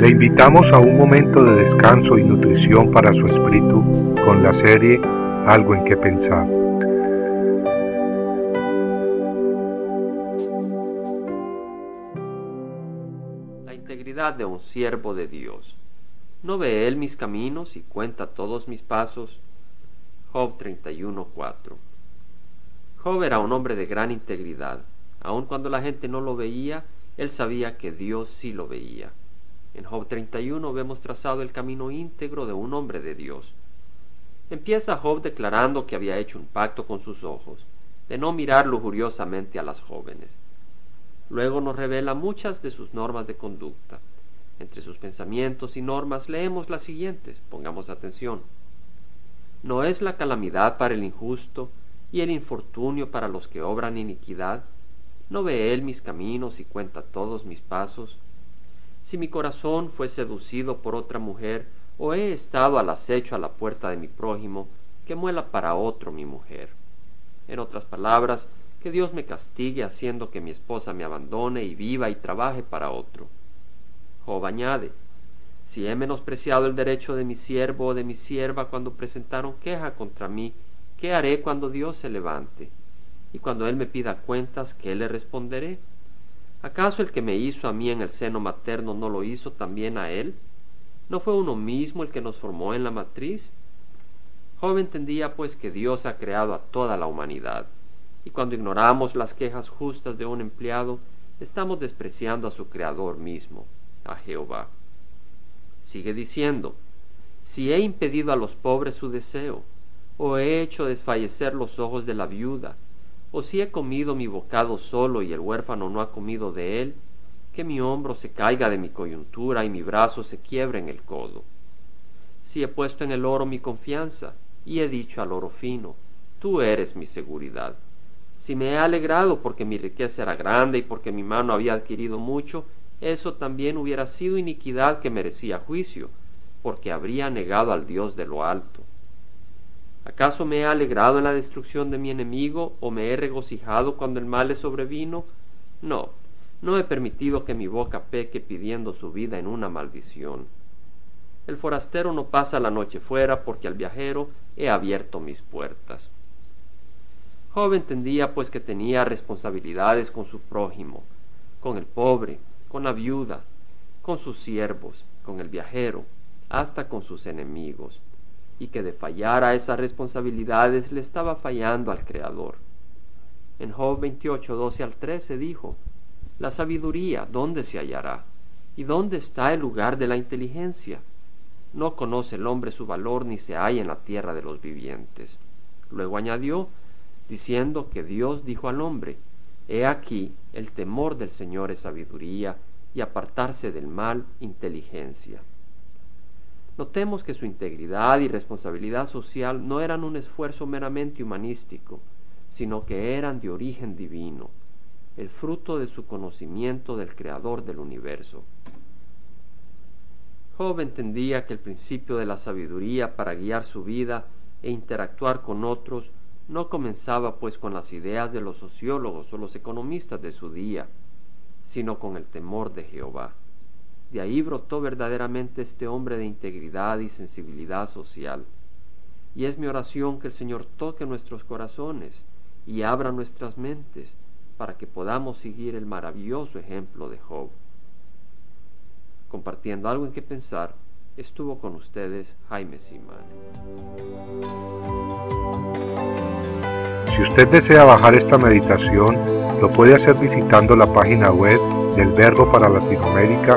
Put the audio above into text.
Le invitamos a un momento de descanso y nutrición para su espíritu con la serie Algo en que pensar. La integridad de un siervo de Dios. ¿No ve él mis caminos y cuenta todos mis pasos? Job 31:4 Job era un hombre de gran integridad. Aun cuando la gente no lo veía, él sabía que Dios sí lo veía. En Job 31 vemos trazado el camino íntegro de un hombre de Dios. Empieza Job declarando que había hecho un pacto con sus ojos, de no mirar lujuriosamente a las jóvenes. Luego nos revela muchas de sus normas de conducta. Entre sus pensamientos y normas leemos las siguientes, pongamos atención. ¿No es la calamidad para el injusto y el infortunio para los que obran iniquidad? ¿No ve él mis caminos y cuenta todos mis pasos? Si mi corazón fue seducido por otra mujer, o he estado al acecho a la puerta de mi prójimo, que muela para otro mi mujer. En otras palabras, que Dios me castigue haciendo que mi esposa me abandone y viva y trabaje para otro. Job añade, si he menospreciado el derecho de mi siervo o de mi sierva cuando presentaron queja contra mí, ¿qué haré cuando Dios se levante? Y cuando Él me pida cuentas, ¿qué le responderé? ¿Acaso el que me hizo a mí en el seno materno no lo hizo también a él? ¿No fue uno mismo el que nos formó en la matriz? Job entendía pues que Dios ha creado a toda la humanidad, y cuando ignoramos las quejas justas de un empleado, estamos despreciando a su Creador mismo, a Jehová. Sigue diciendo, si he impedido a los pobres su deseo, o he hecho desfallecer los ojos de la viuda, o si he comido mi bocado solo y el huérfano no ha comido de él, que mi hombro se caiga de mi coyuntura y mi brazo se quiebre en el codo. Si he puesto en el oro mi confianza y he dicho al oro fino, tú eres mi seguridad. Si me he alegrado porque mi riqueza era grande y porque mi mano había adquirido mucho, eso también hubiera sido iniquidad que merecía juicio, porque habría negado al Dios de lo alto. ¿Acaso me he alegrado en la destrucción de mi enemigo o me he regocijado cuando el mal le sobrevino? No, no he permitido que mi boca peque pidiendo su vida en una maldición. El forastero no pasa la noche fuera porque al viajero he abierto mis puertas. Job entendía pues que tenía responsabilidades con su prójimo, con el pobre, con la viuda, con sus siervos, con el viajero, hasta con sus enemigos y que de fallar a esas responsabilidades le estaba fallando al Creador. En Job 28, 12 al 13 dijo, La sabiduría, ¿dónde se hallará? ¿Y dónde está el lugar de la inteligencia? No conoce el hombre su valor ni se halla en la tierra de los vivientes. Luego añadió, diciendo que Dios dijo al hombre, He aquí, el temor del Señor es sabiduría, y apartarse del mal inteligencia. Notemos que su integridad y responsabilidad social no eran un esfuerzo meramente humanístico, sino que eran de origen divino, el fruto de su conocimiento del Creador del universo. Job entendía que el principio de la sabiduría para guiar su vida e interactuar con otros no comenzaba pues con las ideas de los sociólogos o los economistas de su día, sino con el temor de Jehová. De ahí brotó verdaderamente este hombre de integridad y sensibilidad social. Y es mi oración que el Señor toque nuestros corazones y abra nuestras mentes para que podamos seguir el maravilloso ejemplo de Job. Compartiendo algo en que pensar, estuvo con ustedes Jaime Simán. Si usted desea bajar esta meditación, lo puede hacer visitando la página web del Verbo para Latinoamérica